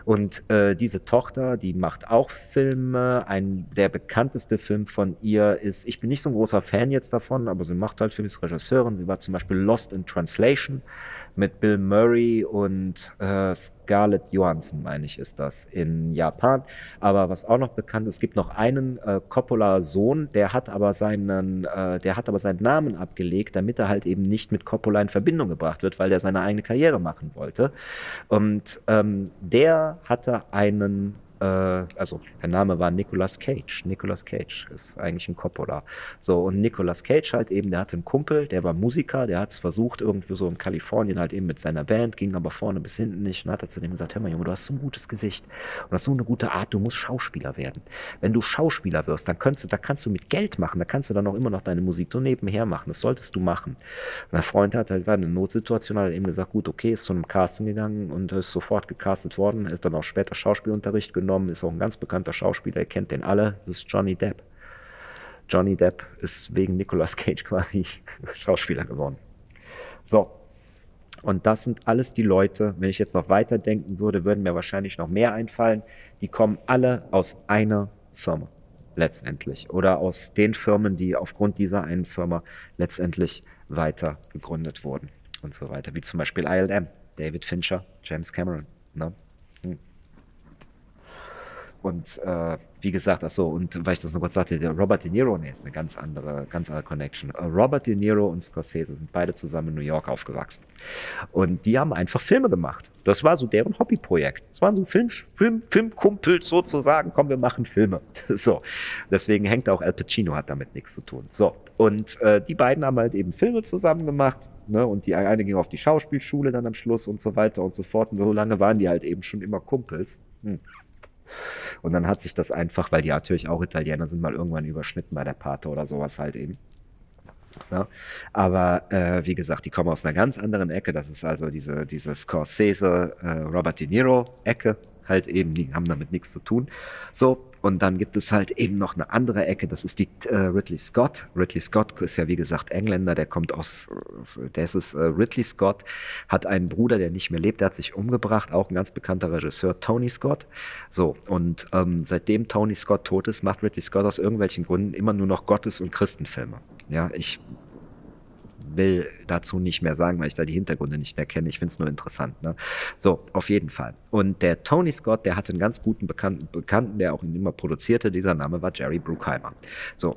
Und äh, diese Tochter, die macht auch Filme. Ein der bekannteste Film von ihr ist, ich bin nicht so ein großer Fan jetzt davon, aber sie macht halt Filme, ist Regisseurin. Sie war zum Beispiel Lost in Translation mit Bill Murray und äh, Scarlett Johansson, meine ich, ist das in Japan. Aber was auch noch bekannt ist, es gibt noch einen äh, Coppola-Sohn, der hat aber seinen, äh, der hat aber seinen Namen abgelegt, damit er halt eben nicht mit Coppola in Verbindung gebracht wird, weil der seine eigene Karriere machen wollte. Und ähm, der hatte einen also der Name war Nicolas Cage. Nicolas Cage ist eigentlich ein Coppola. So, und Nicolas Cage halt eben, der hatte einen Kumpel, der war Musiker, der hat es versucht, irgendwie so in Kalifornien halt eben mit seiner Band, ging aber vorne bis hinten nicht und hat er zu dem gesagt, hör mal Junge, du hast so ein gutes Gesicht und hast so eine gute Art, du musst Schauspieler werden. Wenn du Schauspieler wirst, dann kannst du, da kannst du mit Geld machen, da kannst du dann auch immer noch deine Musik so nebenher machen, das solltest du machen. Und der Freund hat halt, war eine Notsituation, hat eben gesagt, gut, okay, ist zu einem Casting gegangen und ist sofort gecastet worden, hat dann auch später Schauspielunterricht genommen, ist auch ein ganz bekannter Schauspieler, ihr kennt den alle, das ist Johnny Depp. Johnny Depp ist wegen Nicolas Cage quasi Schauspieler geworden. So. Und das sind alles die Leute, wenn ich jetzt noch weiterdenken würde, würden mir wahrscheinlich noch mehr einfallen. Die kommen alle aus einer Firma letztendlich oder aus den Firmen, die aufgrund dieser einen Firma letztendlich weiter gegründet wurden und so weiter, wie zum Beispiel ILM, David Fincher, James Cameron. Ne? Und äh, wie gesagt, ach so, und weil ich das noch kurz sagte, der Robert De Niro, nee, ist eine ganz andere, ganz andere Connection. Äh, Robert De Niro und Scorsese sind beide zusammen in New York aufgewachsen. Und die haben einfach Filme gemacht. Das war so deren Hobbyprojekt. Das waren so Film, Film, Filmkumpels sozusagen, komm, wir machen Filme. So. Deswegen hängt auch Al Pacino, hat damit nichts zu tun. So. Und äh, die beiden haben halt eben Filme zusammen gemacht. Ne? Und die eine ging auf die Schauspielschule dann am Schluss und so weiter und so fort. Und so lange waren die halt eben schon immer Kumpels. Hm. Und dann hat sich das einfach, weil die natürlich auch Italiener sind, mal irgendwann überschnitten bei der Pate oder sowas halt eben. Ja, aber äh, wie gesagt, die kommen aus einer ganz anderen Ecke. Das ist also diese, diese Scorsese, äh, Robert De Niro-Ecke halt eben, die haben damit nichts zu tun. So, und dann gibt es halt eben noch eine andere Ecke, das ist die äh, Ridley Scott. Ridley Scott ist ja wie gesagt Engländer, der kommt aus, der ist es, äh, Ridley Scott, hat einen Bruder, der nicht mehr lebt, der hat sich umgebracht, auch ein ganz bekannter Regisseur, Tony Scott. So, und ähm, seitdem Tony Scott tot ist, macht Ridley Scott aus irgendwelchen Gründen immer nur noch Gottes- und Christenfilme. Ja, ich will dazu nicht mehr sagen, weil ich da die Hintergründe nicht mehr kenne. Ich finde es nur interessant. Ne? So, auf jeden Fall. Und der Tony Scott, der hatte einen ganz guten Bekannten, Bekannten, der auch ihn immer produzierte. Dieser Name war Jerry Bruckheimer. So,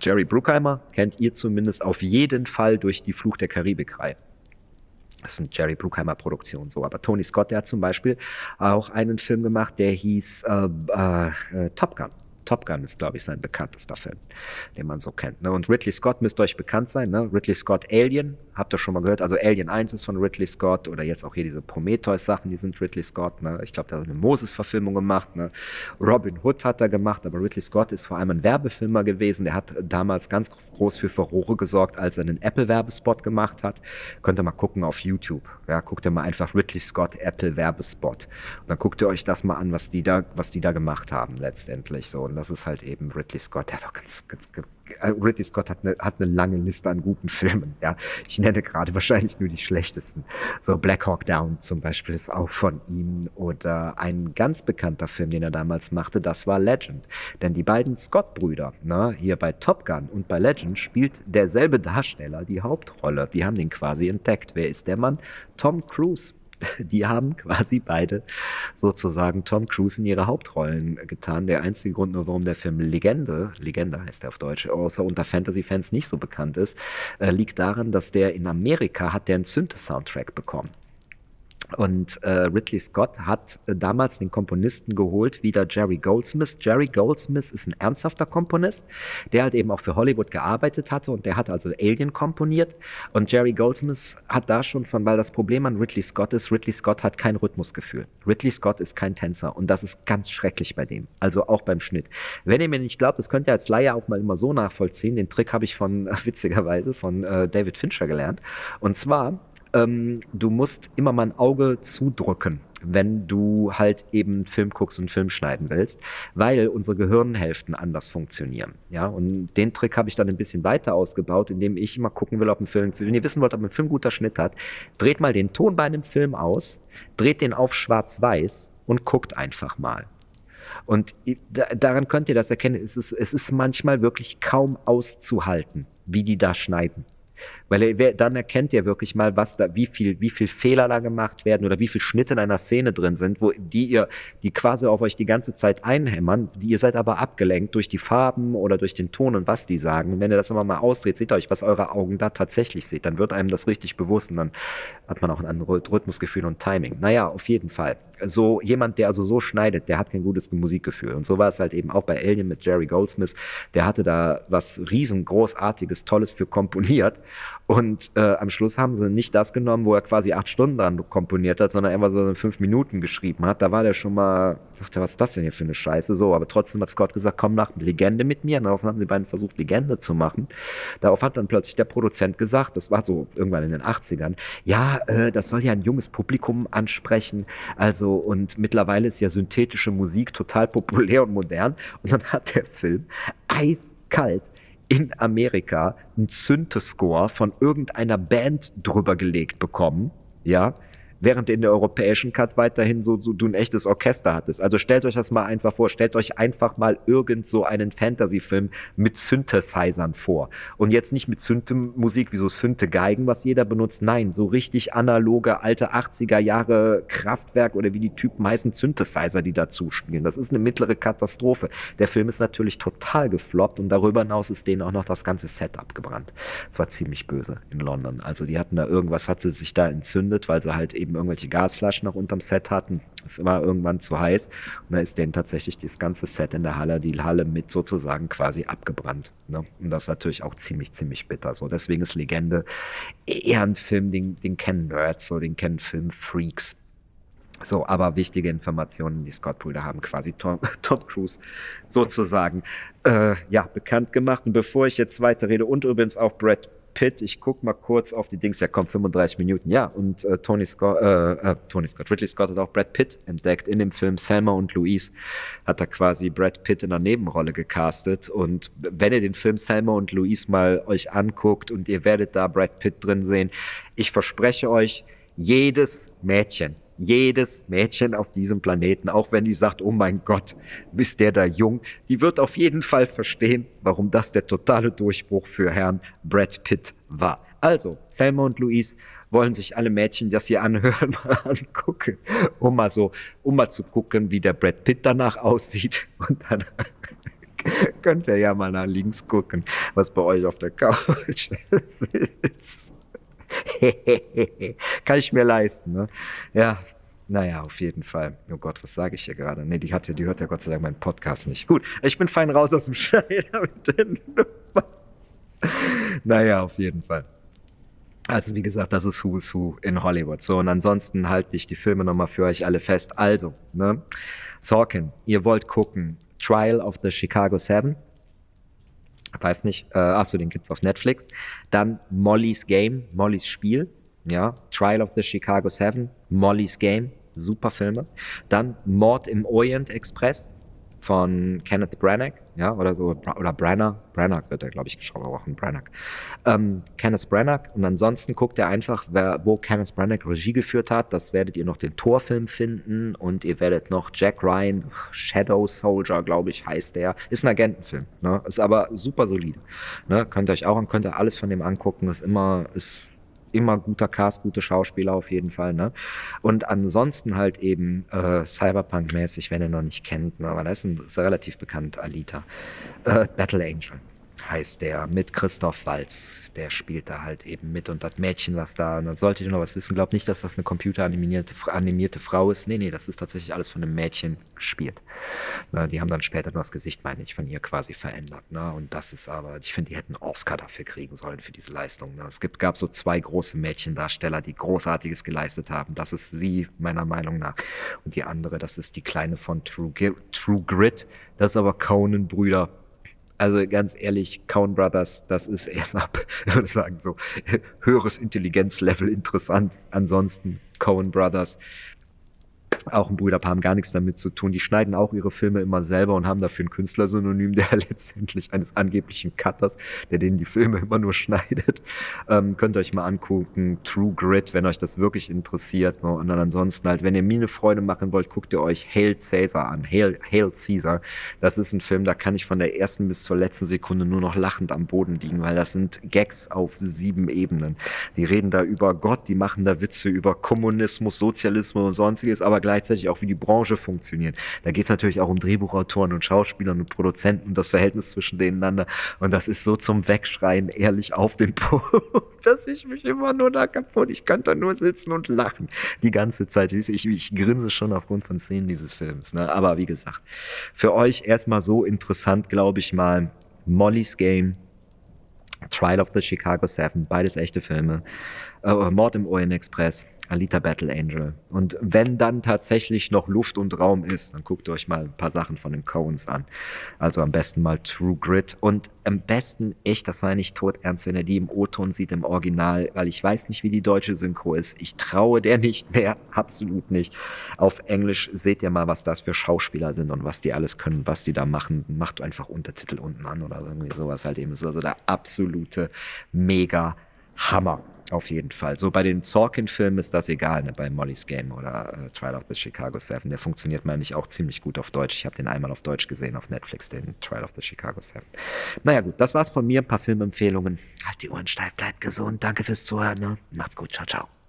Jerry Bruckheimer kennt ihr zumindest auf jeden Fall durch die Fluch der Karibik-Reihe. Das sind Jerry Bruckheimer Produktionen so. Aber Tony Scott, der hat zum Beispiel auch einen Film gemacht, der hieß äh, äh, Top Gun. Top Gun ist, glaube ich, sein bekanntester Film, den man so kennt. Ne? Und Ridley Scott müsste euch bekannt sein. Ne? Ridley Scott Alien, habt ihr schon mal gehört? Also Alien 1 ist von Ridley Scott oder jetzt auch hier diese Prometheus-Sachen, die sind Ridley Scott. Ne? Ich glaube, der hat eine Moses-Verfilmung gemacht. Ne? Robin Hood hat er gemacht, aber Ridley Scott ist vor allem ein Werbefilmer gewesen. Der hat damals ganz groß für Furore gesorgt, als er einen Apple-Werbespot gemacht hat. Könnt ihr mal gucken auf YouTube. Ja, guckt ihr mal einfach Ridley Scott Apple Werbespot. Und dann guckt ihr euch das mal an, was die da, was die da gemacht haben letztendlich so. Und das ist halt eben Ridley Scott. Der hat auch ganz, ganz, äh, Ridley Scott hat eine, hat eine lange Liste an guten Filmen. Ja, ich nenne gerade wahrscheinlich nur die schlechtesten. So Black Hawk Down zum Beispiel ist auch von ihm oder ein ganz bekannter Film, den er damals machte, das war Legend. Denn die beiden Scott-Brüder, ne, hier bei Top Gun und bei Legend spielt derselbe Darsteller die Hauptrolle. Die haben den quasi entdeckt. Wer ist der Mann? Tom Cruise die haben quasi beide sozusagen Tom Cruise in ihre Hauptrollen getan. Der einzige Grund nur, warum der Film Legende, Legende heißt er auf Deutsch, außer unter Fantasy-Fans nicht so bekannt ist, äh, liegt daran, dass der in Amerika hat der einen Synth-Soundtrack bekommen. Und äh, Ridley Scott hat äh, damals den Komponisten geholt, wieder Jerry Goldsmith. Jerry Goldsmith ist ein ernsthafter Komponist, der halt eben auch für Hollywood gearbeitet hatte und der hat also Alien komponiert. Und Jerry Goldsmith hat da schon von, weil das Problem an Ridley Scott ist, Ridley Scott hat kein Rhythmusgefühl. Ridley Scott ist kein Tänzer und das ist ganz schrecklich bei dem. Also auch beim Schnitt. Wenn ihr mir nicht glaubt, das könnt ihr als Laie auch mal immer so nachvollziehen. Den Trick habe ich von, witzigerweise, von äh, David Fincher gelernt. Und zwar, ähm, du musst immer mal ein Auge zudrücken, wenn du halt eben Film guckst und Film schneiden willst, weil unsere Gehirnhälften anders funktionieren. Ja, und den Trick habe ich dann ein bisschen weiter ausgebaut, indem ich immer gucken will, ob ein Film, wenn ihr wissen wollt, ob ein Film guter Schnitt hat, dreht mal den Ton bei einem Film aus, dreht den auf schwarz-weiß und guckt einfach mal. Und daran könnt ihr das erkennen. Es ist, es ist manchmal wirklich kaum auszuhalten, wie die da schneiden Weil er, dann erkennt ihr wirklich mal, was da, wie viel, wie viel Fehler da gemacht werden oder wie viel Schnitte in einer Szene drin sind, wo die ihr, die quasi auf euch die ganze Zeit einhämmern, die ihr seid aber abgelenkt durch die Farben oder durch den Ton und was die sagen. Und wenn ihr das immer mal ausdreht, seht ihr euch, was eure Augen da tatsächlich seht, dann wird einem das richtig bewusst und dann hat man auch ein anderes Rhythmusgefühl und Timing. Naja, auf jeden Fall. So jemand, der also so schneidet, der hat kein gutes Musikgefühl. Und so war es halt eben auch bei Alien mit Jerry Goldsmith. Der hatte da was riesengroßartiges, Tolles für komponiert. Und äh, am Schluss haben sie nicht das genommen, wo er quasi acht Stunden dran komponiert hat, sondern einfach so in fünf Minuten geschrieben hat. Da war der schon mal, dachte, was ist das denn hier für eine Scheiße? So, aber trotzdem hat Scott gesagt, komm nach Legende mit mir. Und darauf haben sie beiden versucht, Legende zu machen. Darauf hat dann plötzlich der Produzent gesagt, das war so irgendwann in den 80ern, ja, äh, das soll ja ein junges Publikum ansprechen. Also, und mittlerweile ist ja synthetische Musik total populär und modern. Und dann hat der Film eiskalt in Amerika einen Synthescore von irgendeiner Band drüber gelegt bekommen, ja, während in der europäischen Cut weiterhin so, so du ein echtes Orchester hattest. Also stellt euch das mal einfach vor, stellt euch einfach mal irgend so einen Fantasy-Film mit Synthesizern vor. Und jetzt nicht mit Synth-Musik wie so Synth-Geigen, was jeder benutzt. Nein, so richtig analoge, alte 80er Jahre Kraftwerk oder wie die Typen heißen, Synthesizer, die dazu spielen. Das ist eine mittlere Katastrophe. Der Film ist natürlich total gefloppt und darüber hinaus ist denen auch noch das ganze Set abgebrannt. Das war ziemlich böse in London. Also die hatten da irgendwas, hatte sich da entzündet, weil sie halt eben eben irgendwelche Gasflaschen noch unterm Set hatten. Es war irgendwann zu heiß und da ist denen tatsächlich das ganze Set in der Halle, die Halle mit sozusagen quasi abgebrannt. Ne? Und das ist natürlich auch ziemlich, ziemlich bitter. So, deswegen ist Legende eher ein Film, den, den kennen Nerds, so, den kennen Filmfreaks. So, aber wichtige Informationen, die Scott Pool da haben, quasi Tom, Tom Cruise sozusagen, äh, ja, bekannt gemacht. Und bevor ich jetzt weiterrede und übrigens auch Brad Pitt, ich guck mal kurz auf die Dings, der kommt 35 Minuten, ja, und äh, Tony Scott, äh, äh, Tony Scott, Ridley Scott hat auch Brad Pitt entdeckt in dem Film. Selma und Louise, hat er quasi Brad Pitt in einer Nebenrolle gecastet. Und wenn ihr den Film Selma und Louise mal euch anguckt und ihr werdet da Brad Pitt drin sehen, ich verspreche euch, jedes Mädchen, jedes Mädchen auf diesem Planeten, auch wenn die sagt, oh mein Gott, bist der da jung, die wird auf jeden Fall verstehen, warum das der totale Durchbruch für Herrn Brad Pitt war. Also, Selma und Louise wollen sich alle Mädchen, das hier anhören, mal angucken, um mal so, um mal zu gucken, wie der Brad Pitt danach aussieht. Und dann könnt ihr ja mal nach links gucken, was bei euch auf der Couch sitzt. Kann ich mir leisten, ne? Ja, naja, auf jeden Fall. Oh Gott, was sage ich hier gerade? Nee, die, hat ja, die hört ja Gott sei Dank meinen Podcast nicht. Gut, ich bin fein raus aus dem Schneider. Naja, auf jeden Fall. Also wie gesagt, das ist Who's Who in Hollywood. So, und ansonsten halte ich die Filme nochmal für euch alle fest. Also, ne? Sorkin, ihr wollt gucken. Trial of the Chicago Seven weiß nicht, äh, achso, den gibt's auf Netflix. Dann Molly's Game, Molly's Spiel, ja, Trial of the Chicago Seven, Molly's Game, super Filme. Dann Mord im Orient Express, von Kenneth Branagh, ja, oder so, oder Branagh, Branagh wird er, glaube ich, gesprochen, Branagh. Ähm, Kenneth Branagh und ansonsten guckt ihr einfach, wer, wo Kenneth Branagh Regie geführt hat, das werdet ihr noch den Torfilm finden und ihr werdet noch Jack Ryan, Shadow Soldier, glaube ich, heißt der, ist ein Agentenfilm, ne, ist aber super solide, ne, könnt ihr euch auch und könnt ihr alles von dem angucken, ist immer, ist immer guter Cast, gute Schauspieler auf jeden Fall. Ne? Und ansonsten halt eben äh, Cyberpunk-mäßig, wenn ihr noch nicht kennt, ne? aber da ist ein ist relativ bekannt, Alita. Äh, Battle Angel heißt der, mit Christoph Walz. Der spielt da halt eben mit und das Mädchen, was da, und dann solltet ihr noch was wissen, glaubt nicht, dass das eine computeranimierte animierte Frau ist. Nee, nee, das ist tatsächlich alles von einem Mädchen gespielt. Na, die haben dann später nur das Gesicht, meine ich, von ihr quasi verändert. Ne? Und das ist aber, ich finde, die hätten Oscar dafür kriegen sollen, für diese Leistung. Ne? Es gibt, gab so zwei große Mädchendarsteller, die Großartiges geleistet haben. Das ist sie, meiner Meinung nach. Und die andere, das ist die Kleine von True, True Grit. Das ist aber Conan-Brüder also ganz ehrlich, Coen Brothers, das ist erst ab, ich würde sagen, so höheres Intelligenzlevel interessant. Ansonsten Coen Brothers, auch ein Brüderpaar haben gar nichts damit zu tun. Die schneiden auch ihre Filme immer selber und haben dafür ein Künstlersynonym, der letztendlich eines angeblichen Cutters, der denen die Filme immer nur schneidet. Ähm, könnt ihr euch mal angucken. True Grit, wenn euch das wirklich interessiert. Ne? Und dann ansonsten halt, wenn ihr mir eine Freude machen wollt, guckt ihr euch Hail Caesar an. Hail, Hail Caesar. Das ist ein Film, da kann ich von der ersten bis zur letzten Sekunde nur noch lachend am Boden liegen, weil das sind Gags auf sieben Ebenen. Die reden da über Gott, die machen da Witze über Kommunismus, Sozialismus und sonstiges, aber gleichzeitig auch, wie die Branche funktioniert. Da geht es natürlich auch um Drehbuchautoren und Schauspielern und Produzenten und das Verhältnis zwischen denen. Und das ist so zum Wegschreien, ehrlich auf den Punkt, dass ich mich immer nur da kaputt, ich könnte nur sitzen und lachen. Die ganze Zeit. Ich, ich grinse schon aufgrund von Szenen dieses Films. Ne? Aber wie gesagt, für euch erstmal so interessant, glaube ich mal, Molly's Game, Trial of the Chicago Seven, beides echte Filme. Uh, Mord im Orient Express, Alita Battle Angel. Und wenn dann tatsächlich noch Luft und Raum ist, dann guckt euch mal ein paar Sachen von den Coens an. Also am besten mal True Grit. Und am besten, echt, das war nicht tot ernst, wenn er die im O-Ton sieht, im Original, weil ich weiß nicht, wie die deutsche Synchro ist. Ich traue der nicht mehr, absolut nicht. Auf Englisch seht ihr mal, was das für Schauspieler sind und was die alles können, was die da machen. Macht einfach Untertitel unten an oder irgendwie sowas halt eben. ist also der absolute Mega Hammer. Auf jeden Fall. So bei den Sorkin-Filmen ist das egal, ne? bei Molly's Game oder äh, Trial of the Chicago Seven. Der funktioniert, meine ich, auch ziemlich gut auf Deutsch. Ich habe den einmal auf Deutsch gesehen auf Netflix, den Trial of the Chicago Seven. Naja, gut, das war's von mir. Ein paar Filmempfehlungen. Halt die Ohren steif, bleibt gesund. Danke fürs Zuhören. Ne? Macht's gut. Ciao, ciao.